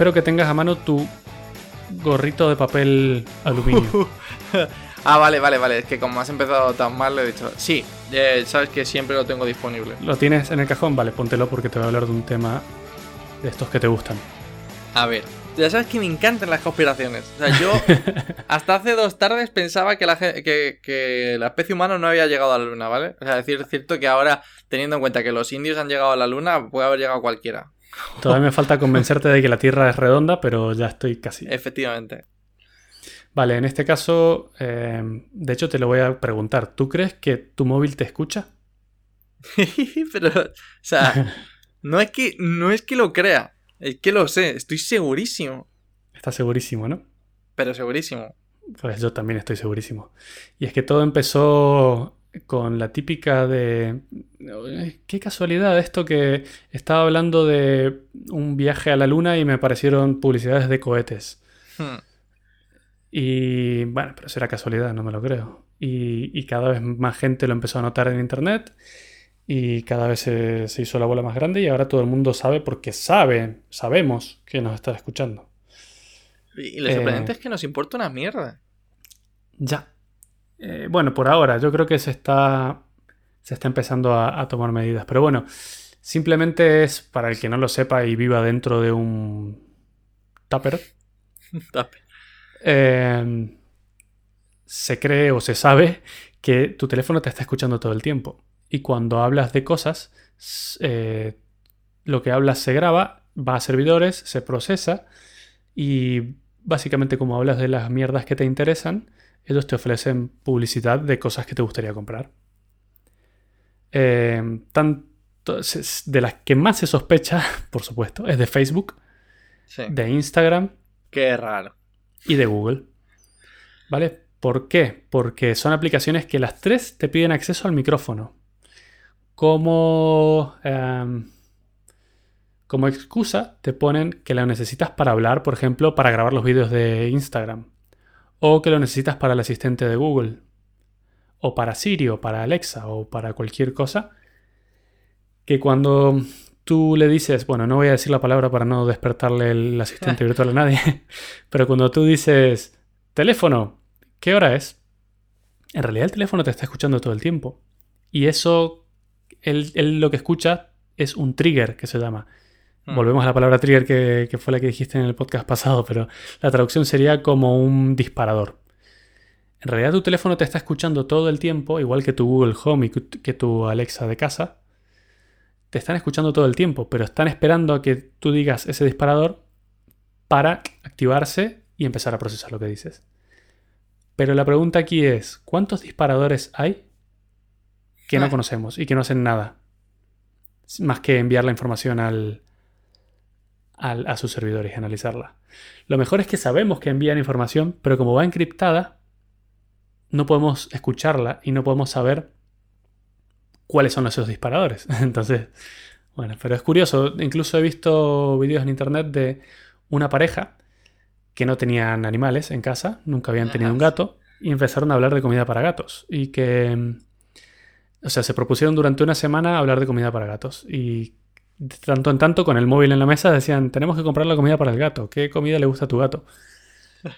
espero que tengas a mano tu gorrito de papel aluminio. ah, vale, vale, vale. Es que como has empezado tan mal, le he dicho. Sí, eh, sabes que siempre lo tengo disponible. ¿Lo tienes en el cajón? Vale, póntelo porque te voy a hablar de un tema de estos que te gustan. A ver, ya sabes que me encantan las conspiraciones. O sea, yo hasta hace dos tardes pensaba que la, que, que la especie humana no había llegado a la luna, ¿vale? O sea, es cierto que ahora, teniendo en cuenta que los indios han llegado a la luna, puede haber llegado cualquiera. Todavía me falta convencerte de que la Tierra es redonda, pero ya estoy casi. Efectivamente. Vale, en este caso, eh, de hecho te lo voy a preguntar. ¿Tú crees que tu móvil te escucha? pero, o sea, no es que, no es que lo crea. Es que lo sé, estoy segurísimo. Estás segurísimo, ¿no? Pero segurísimo. Pues yo también estoy segurísimo. Y es que todo empezó con la típica de... Qué casualidad esto que estaba hablando de un viaje a la luna y me aparecieron publicidades de cohetes. Hmm. Y bueno, pero será casualidad, no me lo creo. Y, y, cada vez más gente lo empezó a notar en Internet y cada vez se, hizo la bola más grande y ahora todo el mundo sabe porque sabe, sabemos que nos está escuchando. Y lo sorprendente eh, es que nos importa una mierda. Ya. Eh, bueno, por ahora, yo creo que se está, se está empezando a, tomar medidas. Pero bueno, simplemente es para el que no lo sepa y viva dentro de un tupper. tupper. Eh, se cree o se sabe que tu teléfono te está escuchando todo el tiempo y cuando hablas de cosas, eh, lo que hablas se graba, va a servidores, se procesa y básicamente como hablas de las mierdas que te interesan, ellos te ofrecen publicidad de cosas que te gustaría comprar. Eh, de las que más se sospecha, por supuesto, es de Facebook, de Instagram. Qué raro. Y de Google. ¿Vale? ¿Por qué? Porque son aplicaciones que las tres te piden acceso al micrófono como, em, como excusa te ponen que lo necesitas para hablar, por ejemplo, para grabar los vídeos de Instagram. O que lo necesitas para el asistente de Google. O para Siri, o para Alexa, o para cualquier cosa. Que cuando tú le dices, bueno, no voy a decir la palabra para no despertarle el asistente virtual a nadie, pero cuando tú dices, teléfono, ¿qué hora es? En realidad el teléfono te está escuchando todo el tiempo. Y eso él, lo que escucha es un trigger que se llama. Hmm. Volvemos a la palabra trigger que, fue la que dijiste en el podcast pasado, pero la traducción sería como un disparador. En realidad tu teléfono te está escuchando todo el tiempo, igual que tu Google Home y que tu Alexa de casa. Te están escuchando todo el tiempo, pero están esperando a que tú digas ese disparador para activarse y empezar a procesar lo que dices. Pero la pregunta aquí es, ¿cuántos disparadores hay que no conocemos y que no hacen nada. Más que enviar la información al, a sus servidores y analizarla. Lo mejor es que sabemos que envían información, pero como va encriptada, no podemos escucharla y no podemos saber cuáles son esos disparadores. Entonces, bueno, pero es curioso. Incluso he visto vídeos en internet de una pareja que no tenían animales en casa, nunca habían tenido un gato, y empezaron a hablar de comida para gatos. Y que o sea, se propusieron durante una semana hablar de comida para gatos. Y de tanto en tanto, con el móvil en la mesa, decían, tenemos que comprar la comida para el gato. ¿Qué comida le gusta a tu gato?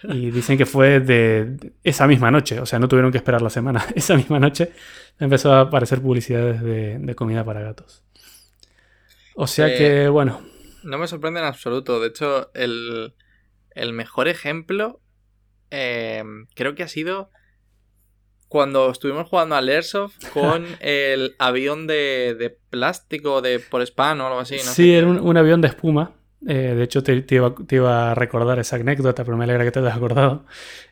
Y dicen que fue de esa misma noche, o sea, no tuvieron que esperar la semana. Esa misma noche empezó a aparecer publicidades de, comida para gatos. O sea eh, que, bueno. No me sorprende en absoluto. De hecho, el, mejor ejemplo eh, creo que ha sido cuando estuvimos jugando al Airsoft con el avión de, plástico de por spam o algo así. ¿no? Sí, era un, avión de espuma. Eh, de hecho, te, iba, a recordar esa anécdota, pero me alegra que te hayas acordado.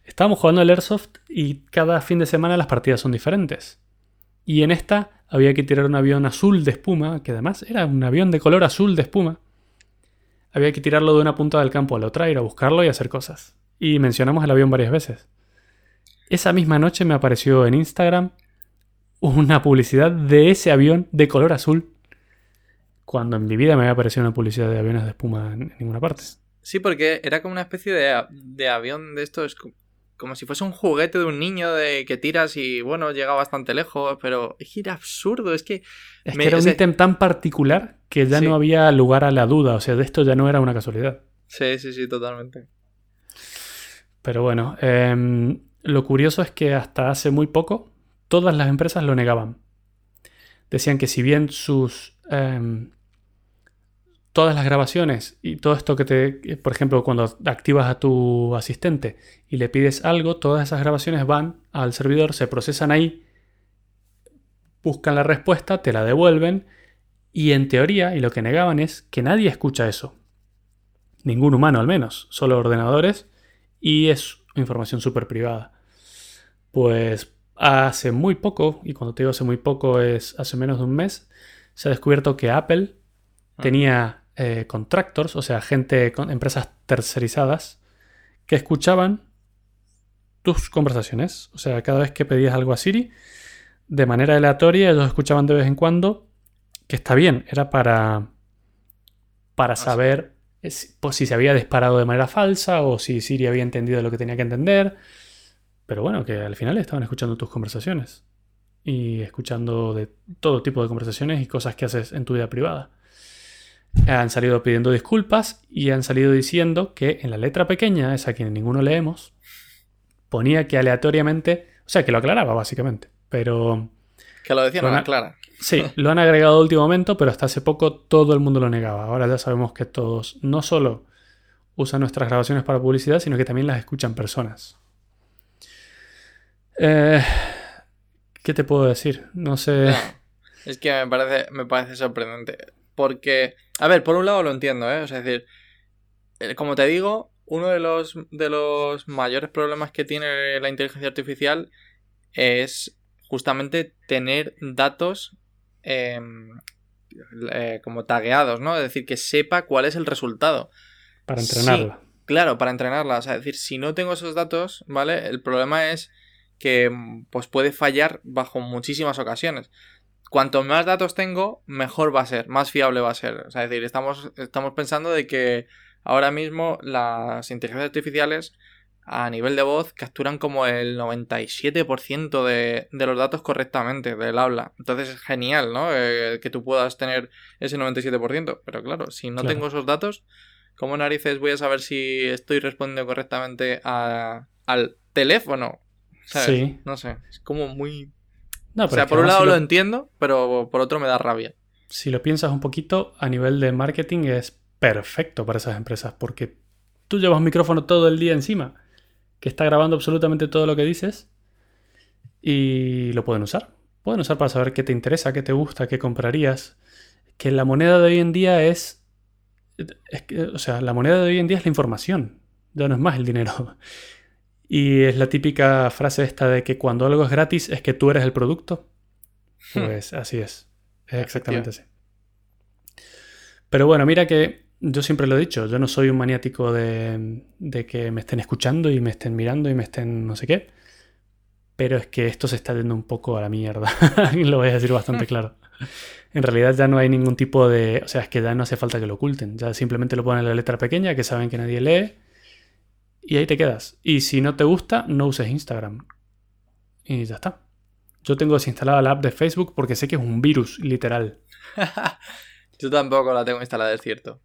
Estábamos jugando al Airsoft y cada fin de semana las partidas son diferentes. Y en esta había que tirar un avión azul de espuma, que además era un avión de color azul de espuma. Había que tirarlo de una punta del campo a la otra, ir a buscarlo y hacer cosas. Y mencionamos el avión varias veces. Esa misma noche me apareció en Instagram una publicidad de ese avión de color azul. Cuando en mi vida me había aparecido una publicidad de aviones de espuma en ninguna parte. Sí, porque era como una especie de, avión de estos, como si fuese un juguete de un niño de que tiras y bueno, llega bastante lejos, pero es que era absurdo, es que... Es que era un ítem tan particular que ya no había lugar a la duda, o sea, de esto ya no era una casualidad. Sí, sí, sí, totalmente. Pero bueno, em, lo curioso es que hasta hace muy poco todas las empresas lo negaban. Decían que si bien sus... Em, todas las grabaciones y todo esto que te... Por ejemplo, cuando activas a tu asistente y le pides algo, todas esas grabaciones van al servidor, se procesan ahí, buscan la respuesta, te la devuelven y en teoría, y lo que negaban es que nadie escucha eso. Ningún humano al menos, solo ordenadores y es información súper privada. Pues hace muy poco, y cuando te digo hace muy poco es hace menos de un mes, se ha descubierto que Apple ah. tenía eh, contractors, o sea, gente con empresas tercerizadas, que escuchaban tus conversaciones. O sea, cada vez que pedías algo a Siri, de manera aleatoria, ellos escuchaban de vez en cuando, que está bien, era para, para ah, saber pues, si se había disparado de manera falsa o si Siri había entendido lo que tenía que entender. Pero bueno, que al final estaban escuchando tus conversaciones y escuchando de todo tipo de conversaciones y cosas que haces en tu vida privada. Han salido pidiendo disculpas y han salido diciendo que en la letra pequeña, esa que ninguno leemos, ponía que aleatoriamente, o sea, que lo aclaraba básicamente, pero... Que lo decía no aclara. Sí, lo han agregado a último momento, pero hasta hace poco todo el mundo lo negaba. Ahora ya sabemos que todos no solo usan nuestras grabaciones para publicidad, sino que también las escuchan personas. Eh, ¿Qué te puedo decir? No sé. es que me parece, me parece sorprendente. Porque, a ver, por un lado lo entiendo, ¿eh? O sea, es decir, eh, como te digo, uno de los, de los mayores problemas que tiene la inteligencia artificial es justamente tener datos Em, eh, como tagueados, ¿no? Es decir, que sepa cuál es el resultado. Para entrenarla. claro, para entrenarla. O sea, es decir, si no tengo esos datos, ¿vale? El problema es que pues puede fallar bajo muchísimas ocasiones. Cuanto más datos tengo, mejor va a ser, más fiable va a ser. O sea, es decir, estamos, estamos pensando de que ahora mismo las inteligencias artificiales a nivel de voz capturan como el 97% de, de los datos correctamente del habla. Entonces es genial, ¿no? Eh, que tú puedas tener ese 97%. Pero claro, si no tengo esos datos, ¿cómo narices voy a saber si estoy respondiendo correctamente al teléfono? Sí. No sé, es como muy... o sea, por un lado lo... entiendo, pero por otro me da rabia. Si lo piensas un poquito, a nivel de marketing es perfecto para esas empresas, porque tú llevas un micrófono todo el día encima que está grabando absolutamente todo lo que dices y lo pueden usar. Pueden usar para saber qué te interesa, qué te gusta, qué comprarías. Que la moneda de hoy en día es, o sea, la moneda de hoy en día es la información, ya no es más el dinero. Y es la típica frase esta de que cuando algo es gratis es que tú eres el producto. Hmm. Pues así es. Es exactamente así. Pero bueno, mira que yo siempre lo he dicho, yo no soy un maniático de, que me estén escuchando y me estén mirando y me estén no sé qué. Pero es que esto se está yendo un poco a la mierda. lo voy a decir bastante claro. En realidad ya no hay ningún tipo de... O sea, es que ya no hace falta que lo oculten. Ya simplemente lo ponen en la letra pequeña, que saben que nadie lee. Y ahí te quedas. Y si no te gusta, no uses Instagram. Y ya está. Yo tengo desinstalada la app de Facebook porque sé que es un virus, literal. Yo tampoco la tengo instalada, es cierto.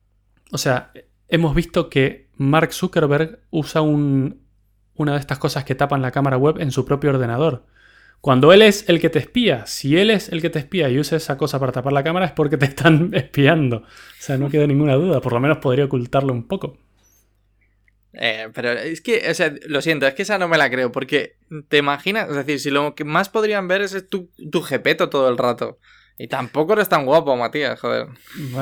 O sea, hemos visto que Mark Zuckerberg usa una de estas cosas que tapan la cámara web en su propio ordenador. Cuando él es el que te espía, si él es el que te espía y usa esa cosa para tapar la cámara es porque te están espiando. O sea, no queda ninguna duda, por lo menos podría ocultarlo un poco. Eh, pero es que, o sea, lo siento, es que esa no me la creo, porque te imaginas, es decir, si lo que más podrían ver es tu, tu jepeto todo el rato. Y tampoco eres tan guapo, Matías, joder.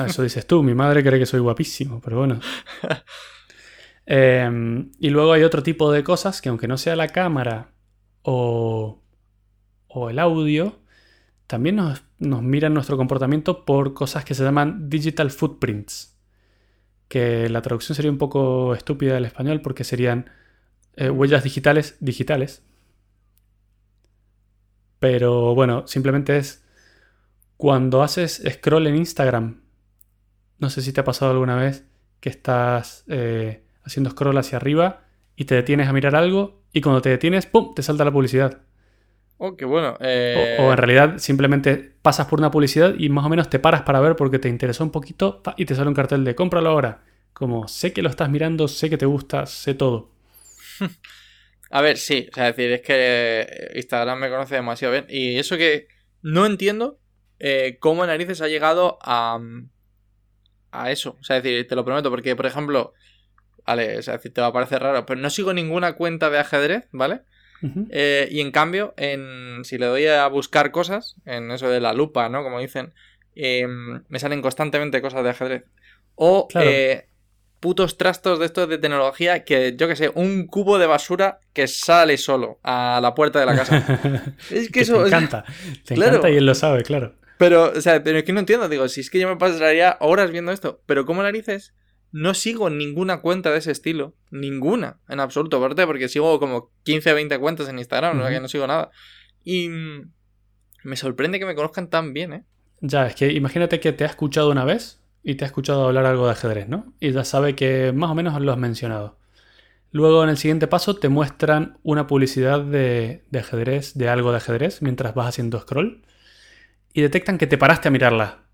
eso dices tú, mi madre cree que soy guapísimo, pero bueno. Em, y luego hay otro tipo de cosas que aunque no sea la cámara o, o el audio, también nos, miran nuestro comportamiento por cosas que se llaman digital footprints. Que la traducción sería un poco estúpida del español porque serían eh, huellas digitales digitales. Pero bueno, simplemente es cuando haces scroll en Instagram, no sé si te ha pasado alguna vez que estás eh, haciendo scroll hacia arriba y te detienes a mirar algo y cuando te detienes, ¡pum!, te salta la publicidad. Oh, qué bueno. Eh. O, en realidad simplemente pasas por una publicidad y más o menos te paras para ver porque te interesó un poquito y te sale un cartel de cómpralo ahora. Como sé que lo estás mirando, sé que te gusta, sé todo. A ver, sí, o sea, decir, es que Instagram me conoce demasiado bien. Y eso que no entiendo eh, cómo narices ha llegado a, a eso. O sea, decir, te lo prometo, porque, por ejemplo, vale, o sea, te va a parecer raro, pero no sigo ninguna cuenta de ajedrez, ¿vale? Eh, y en cambio, en, si le doy a buscar cosas, en eso de la lupa, ¿no? Como dicen, em, me salen constantemente cosas de ajedrez. O eh, putos trastos de estos de tecnología que, yo que sé, un cubo de basura que sale solo a la puerta de la casa. es que, eso... Te encanta, te encanta y él lo sabe, claro. Pero, o sea, pero es que no entiendo, digo, si es que yo me pasaría horas viendo esto, pero ¿cómo narices? No sigo ninguna cuenta de ese estilo. Ninguna, en absoluto. ¿Por qué? Porque sigo como 15 o 20 cuentas en Instagram, que no sigo nada. Y me sorprende que me conozcan tan bien, ¿eh? Ya, es que imagínate que te ha escuchado una vez y te ha escuchado hablar algo de ajedrez, ¿no? Y ya sabe que más o menos lo has mencionado. Luego en el siguiente paso te muestran una publicidad de, de ajedrez, de algo de ajedrez, mientras vas haciendo scroll. Y detectan que te paraste a mirarla.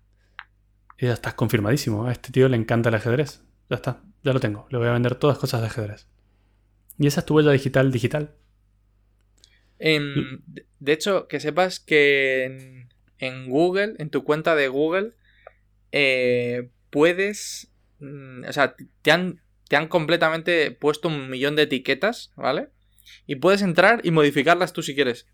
Y ya estás confirmadísimo. A este tío le encanta el ajedrez. Ya está, ya lo tengo. Le voy a vender todas cosas de ajedrez. Y esa es tu huella digital digital. de hecho, que sepas que en, Google, en tu cuenta de Google, eh, puedes. Mm, o sea, te han, te han completamente puesto un millón de etiquetas, ¿vale? Y puedes entrar y modificarlas tú si quieres.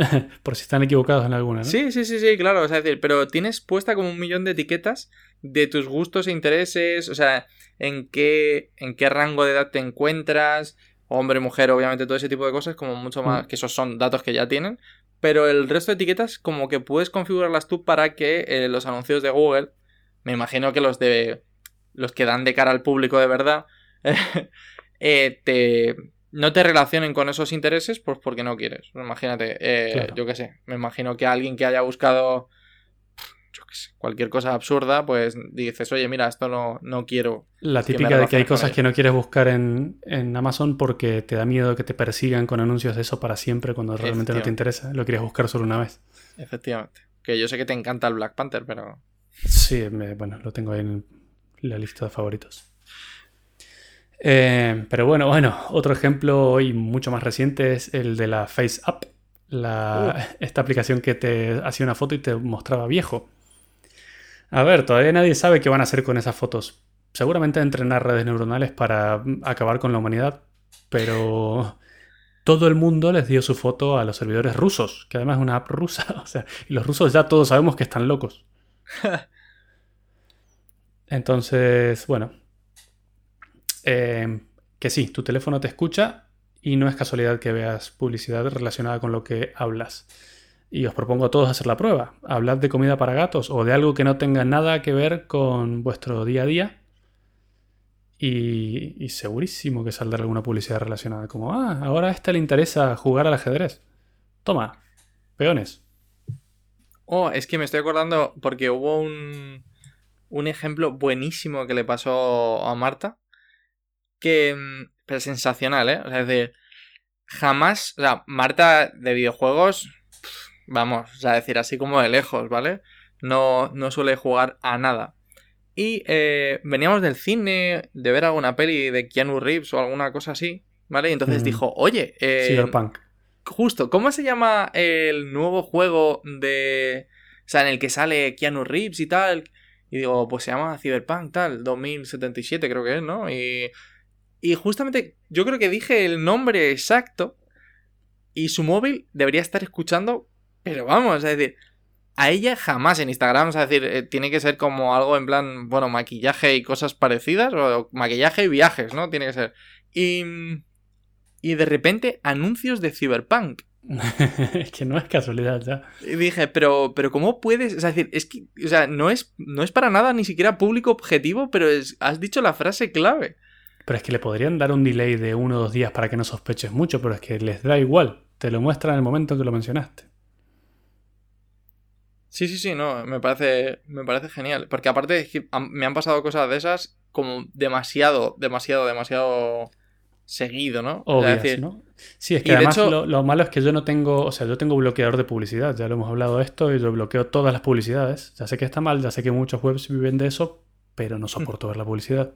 Por si están equivocados en alguna, ¿no? Sí, sí, sí, sí, claro. O sea, decir, pero tienes puesta como un millón de etiquetas de tus gustos e intereses, o sea, en qué, en qué rango de edad te encuentras, hombre, mujer, obviamente, todo ese tipo de cosas, como mucho más, mm. que esos son datos que ya tienen. Pero el resto de etiquetas, como que puedes configurarlas tú para que eh, los anuncios de Google, me imagino que los de. los que dan de cara al público de verdad, eh, te no te relacionen con esos intereses, pues porque no quieres. Imagínate, eh, yo qué sé, me imagino que alguien que haya buscado, yo qué sé, cualquier cosa absurda, pues dices, oye, mira, esto no, no quiero. La típica de que hay cosas que no quieres buscar en, Amazon porque te da miedo que te persigan con anuncios de eso para siempre cuando realmente no te interesa. Lo quieres buscar solo una vez. Efectivamente. Que yo sé que te encanta el Black Panther, pero. Sí, bueno, lo tengo ahí en la lista de favoritos. Eh, pero bueno, bueno, otro ejemplo hoy mucho más reciente es el de la Face App, esta aplicación que te hacía una foto y te mostraba viejo. A ver, todavía nadie sabe qué van a hacer con esas fotos. Seguramente entrenar redes neuronales para acabar con la humanidad, pero todo el mundo les dio su foto a los servidores rusos, que además es una app rusa, o sea, y los rusos ya todos sabemos que están locos. Entonces, bueno, eh, que sí, tu teléfono te escucha y no es casualidad que veas publicidad relacionada con lo que hablas. Y os propongo a todos hacer la prueba. Hablad de comida para gatos o de algo que no tenga nada que ver con vuestro día a día. Y, segurísimo que saldrá alguna publicidad relacionada. Como, ah, ahora a este le interesa jugar al ajedrez. Toma, peones. Oh, es que me estoy acordando porque hubo un, un ejemplo buenísimo que le pasó a Marta que... Mm, pero sensacional, ¿eh? O sea, es decir, jamás... O sea, Marta de videojuegos, vamos, o sea, decir así como de lejos, ¿vale? No, no suele jugar a nada. Y eh, veníamos del cine, de ver alguna peli de Keanu Reeves o alguna cosa así, ¿vale? Y entonces dijo, oye... Eh, Cyberpunk. Justo, ¿cómo se llama el nuevo juego de... O sea, en el que sale Keanu Reeves y tal? Y digo, pues se llama Cyberpunk, tal, 2077 creo que es, ¿no? Y y justamente yo creo que dije el nombre exacto y su móvil debería estar escuchando, pero vamos, es decir, a ella jamás en Instagram, es decir, eh, tiene que ser como algo en plan, bueno, maquillaje y cosas parecidas, o maquillaje y viajes, ¿no? Tiene que ser. Y, y de repente anuncios de Cyberpunk. es que no es casualidad ya. Y dije, pero, pero ¿cómo puedes? Es decir, es que, o sea, no es, no es para nada ni siquiera público objetivo, pero has dicho la frase clave. Pero es que le podrían dar un delay de uno o dos días para que no sospeches mucho, pero es que les da igual. Te lo muestran en el momento que lo mencionaste. Sí, sí, sí, no, me parece, me parece genial. Porque aparte me han pasado cosas de esas como demasiado, demasiado, demasiado seguido, ¿no? Obvias, ¿no? Sí, es que además lo, malo es que yo no tengo, o sea, yo tengo bloqueador de publicidad, ya lo hemos hablado de esto, y yo bloqueo todas las publicidades. Ya sé que está mal, ya sé que muchos webs viven de eso, pero no soporto ver la publicidad.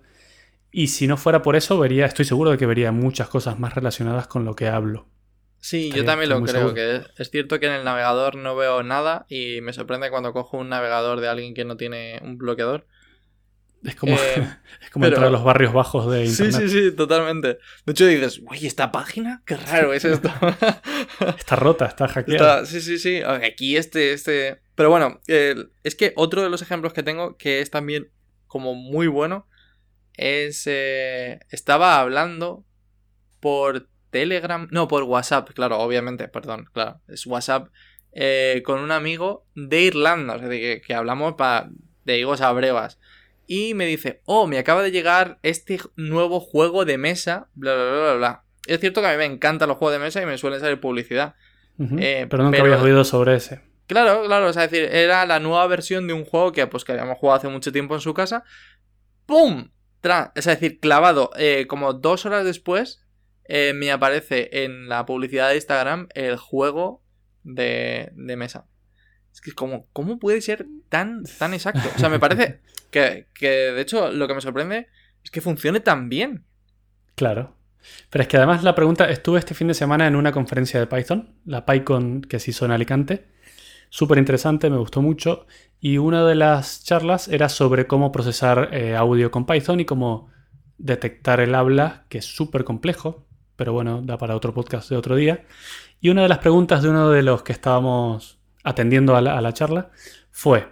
Y si no fuera por eso, vería, estoy seguro de que vería muchas cosas más relacionadas con lo que hablo. Sí, yo también lo creo, que es, cierto que en el navegador no veo nada y me sorprende cuando cojo un navegador de alguien que no tiene un bloqueador. Es como, eh, entrar a los barrios bajos de internet. Sí, sí, sí, totalmente. De hecho dices, uy, ¿esta página? Qué raro es esto. está rota, está hackeada. sí, sí, sí. Aquí este, este... Pero bueno, es que otro de los ejemplos que tengo que es también como muy bueno es... Eh, estaba hablando por Telegram, no, por WhatsApp, claro, obviamente, perdón, claro, es WhatsApp eh, con un amigo de Irlanda, o sea, que, hablamos de higos a brevas. Y me dice, oh, me acaba de llegar este nuevo juego de mesa, bla, bla, bla, bla. Es cierto que a mí me encantan los juegos de mesa y me suelen salir publicidad. Eh, pero nunca había oído sobre ese. Claro, claro, o sea, es decir, era la nueva versión de un juego que, pues, que habíamos jugado hace mucho tiempo en su casa. ¡Pum! Es decir, clavado, eh, como dos horas después, eh, me aparece en la publicidad de Instagram el juego de, mesa. Es que como, ¿cómo puede ser tan, tan exacto? O sea, me parece que, que, de hecho, lo que me sorprende es que funcione tan bien. Claro. Pero es que además la pregunta, estuve este fin de semana en una conferencia de Python, la PyCon que se hizo en Alicante. Súper interesante, me gustó mucho. Y una de las charlas era sobre cómo procesar eh, audio con Python y cómo detectar el habla, que es súper complejo pero bueno, da para otro podcast de otro día. Y una de las preguntas de uno de los que estábamos atendiendo a la, charla fue,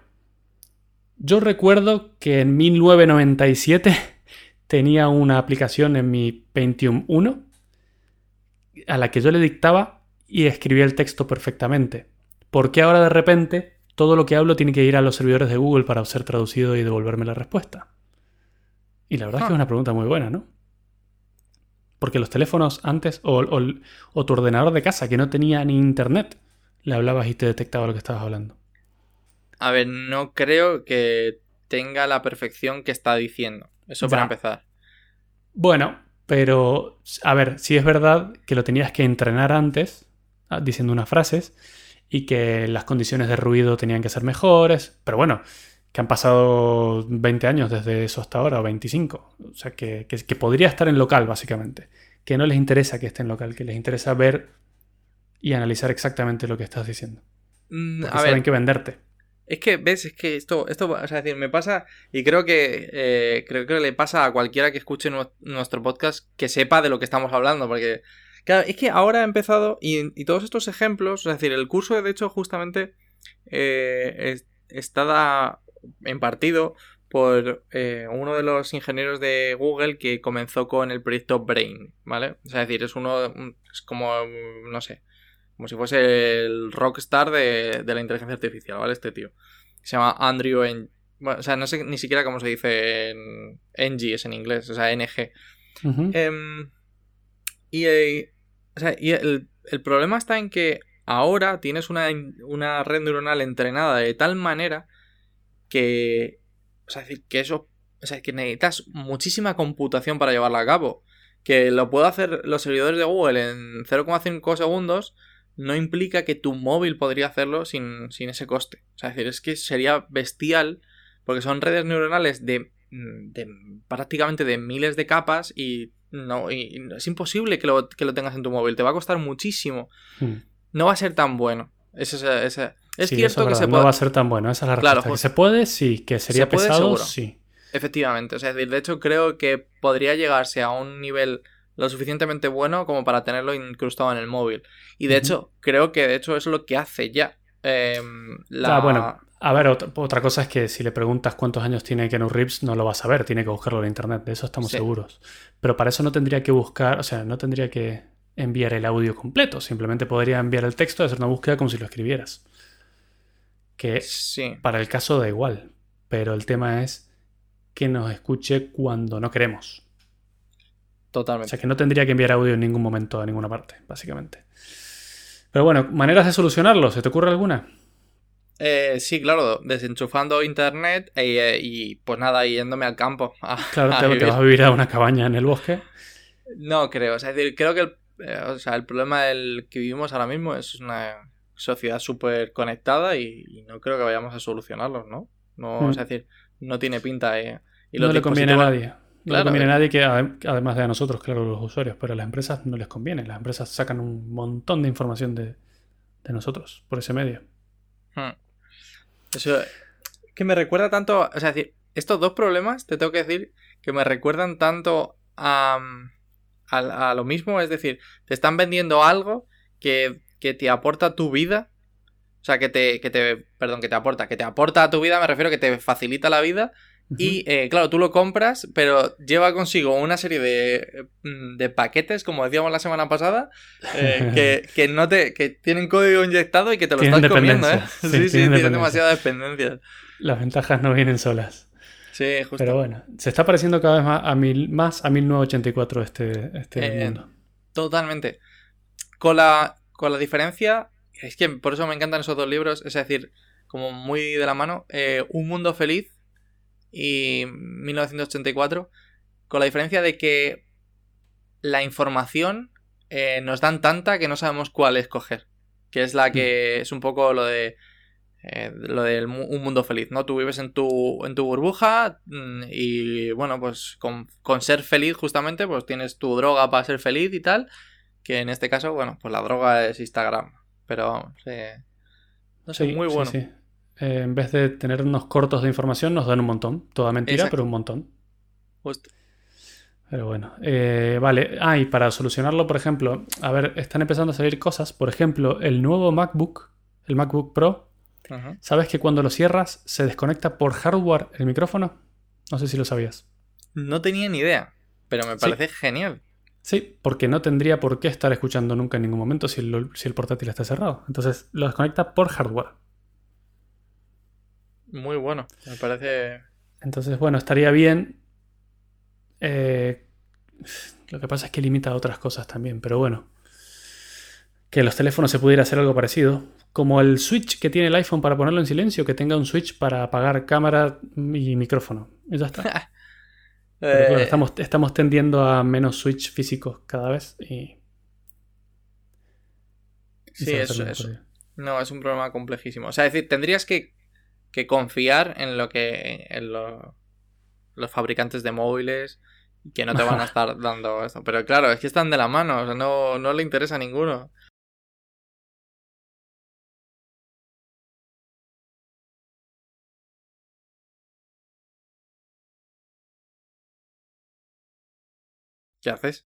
yo recuerdo que en 1997 tenía una aplicación en mi Pentium 1 a la que yo le dictaba y escribía el texto perfectamente. ¿Por qué ahora de repente todo lo que hablo tiene que ir a los servidores de Google para ser traducido y devolverme la respuesta? Y la verdad es que es una pregunta muy buena, ¿no? Porque los teléfonos antes, o, tu ordenador de casa que no tenía ni internet, le hablabas y te detectaba lo que estabas hablando. A ver, no creo que tenga la perfección que está diciendo. Eso para empezar. Bueno, pero a ver, si es verdad que lo tenías que entrenar antes, ah, diciendo unas frases, y que las condiciones de ruido tenían que ser mejores, pero bueno, que han pasado 20 años desde eso hasta ahora, o 25. O sea, que, que, podría estar en local, básicamente. Que no les interesa que esté en local, que les interesa ver y analizar exactamente lo que estás diciendo. Mm, a saben que venderte. Es que, ves, es que esto, esto, o sea, decir, me pasa, y creo que, eh, creo que le pasa a cualquiera que escuche nuestro podcast que sepa de lo que estamos hablando, porque, claro, es que ahora ha empezado, y, todos estos ejemplos, es decir, el curso, de hecho, justamente, eh, está impartido por eh, uno de los ingenieros de Google que comenzó con el proyecto Brain, ¿vale? O sea, es decir, es uno, es como, no sé, como si fuese el rockstar de, de la inteligencia artificial, ¿vale? Este tío. Se llama Andrew N. Bueno, o sea, no sé ni siquiera cómo se dice en NG, es en inglés, o sea, NG. Em, y, eh, o sea, y el, el, problema está en que ahora tienes una, una red neuronal entrenada de tal manera que. O sea, decir, que eso. O sea, que necesitas muchísima computación para llevarla a cabo. Que lo puedo hacer los servidores de Google en 0,5 segundos no implica que tu móvil podría hacerlo sin, ese coste. O sea, es decir, es que sería bestial porque son redes neuronales de, de prácticamente de miles de capas y no y es imposible que lo, que lo, tengas en tu móvil. Te va a costar muchísimo. Hmm. No va a ser tan bueno. Ese, ese, es cierto que se puede. No va a ser tan bueno, esa es la respuesta. que se puede, sí. Que sería pesado, sí. Efectivamente. O sea, de hecho, creo que podría llegarse a un nivel lo suficientemente bueno como para tenerlo incrustado en el móvil. Y de hecho, creo que de hecho es lo que hace ya. Em, la... bueno, a ver, otra, cosa es que si le preguntas cuántos años tiene Kenu Reeves, no lo vas a ver, tiene que buscarlo en internet, de eso estamos seguros. Pero para eso no tendría que buscar, o sea, no tendría que enviar el audio completo, simplemente podría enviar el texto y hacer una búsqueda como si lo escribieras que sí. para el caso da igual, pero el tema es que nos escuche cuando no queremos. Totalmente. O sea que no tendría que enviar audio en ningún momento a ninguna parte, básicamente. Pero bueno, maneras de solucionarlo, ¿se te ocurre alguna? Eh, sí, claro, desenchufando internet eh, y pues nada, yéndome al campo. claro, te, vas a vivir a una cabaña en el bosque. No creo, es decir, creo que el, eh, o sea, el problema del que vivimos ahora mismo es una sociedad súper conectada y, no creo que vayamos a solucionarlos, ¿no? No, Es hmm. decir, no tiene pinta. Eh. Y no le conviene a nadie. No le conviene a nadie que, además de a nosotros, claro, los usuarios, pero a las empresas no les conviene. Las empresas sacan un montón de información de, nosotros por ese medio. Hmm. Eso que me recuerda tanto, o sea, decir, estos dos problemas, te tengo que decir, que me recuerdan tanto a, a, lo mismo, es decir, te están vendiendo algo que, que te aporta tu vida o sea, que te, que te, perdón, que te aporta, que te aporta a tu vida, me refiero que te facilita la vida. Y eh, claro, tú lo compras, pero lleva consigo una serie de, mm, de paquetes, como decíamos la semana pasada, eh, que, no te, que tienen código inyectado y que te lo estás comiendo, ¿eh? Sí, sí, tienen, demasiada dependencia. Las ventajas no vienen solas. Sí, justo. Pero bueno, se está pareciendo cada vez más a, mil, más a 1984 este, este eh, mundo. Totalmente. Con la, con la diferencia es que por eso me encantan esos dos libros, es decir, como muy de la mano, eh, Un Mundo Feliz y 1984, con la diferencia de que la información eh, nos dan tanta que no sabemos cuál escoger, que es la que mm. es un poco lo de eh, lo de un mundo feliz, ¿no? Tú vives en tu, en tu burbuja mm, y bueno, pues con, con, ser feliz justamente, pues tienes tu droga para ser feliz y tal, que en este caso, bueno, pues la droga es Instagram. Pero, sí. No sé, muy bueno. Eh, en vez de tener unos cortos de información, nos dan un montón. Toda mentira, pero un montón. Justo. Pero bueno, eh, vale. Ah, y para solucionarlo, por ejemplo, a ver, están empezando a salir cosas. Por ejemplo, el nuevo MacBook, el MacBook Pro, ¿sabes que cuando lo cierras se desconecta por hardware el micrófono? No sé si lo sabías. No tenía ni idea, pero me parece genial. Sí, porque no tendría por qué estar escuchando nunca en ningún momento si el, si el portátil está cerrado. Entonces lo desconecta por hardware. Muy bueno, me parece. Entonces, bueno, estaría bien. Eh, lo que pasa es que limita a otras cosas también, pero bueno. Que los teléfonos se pudiera hacer algo parecido. Como el switch que tiene el iPhone para ponerlo en silencio, que tenga un switch para apagar cámara y micrófono. Y ya está. Eh, estamos, estamos tendiendo a menos switch físicos cada vez y. sí, eso, es No, es un problema complejísimo. O sea, es decir, tendrías que, confiar en lo que. en los fabricantes de móviles que no te van a estar dando eso. Pero claro, es que están de la mano, o sea, no, no le interesa a ninguno. ¿Qué haces?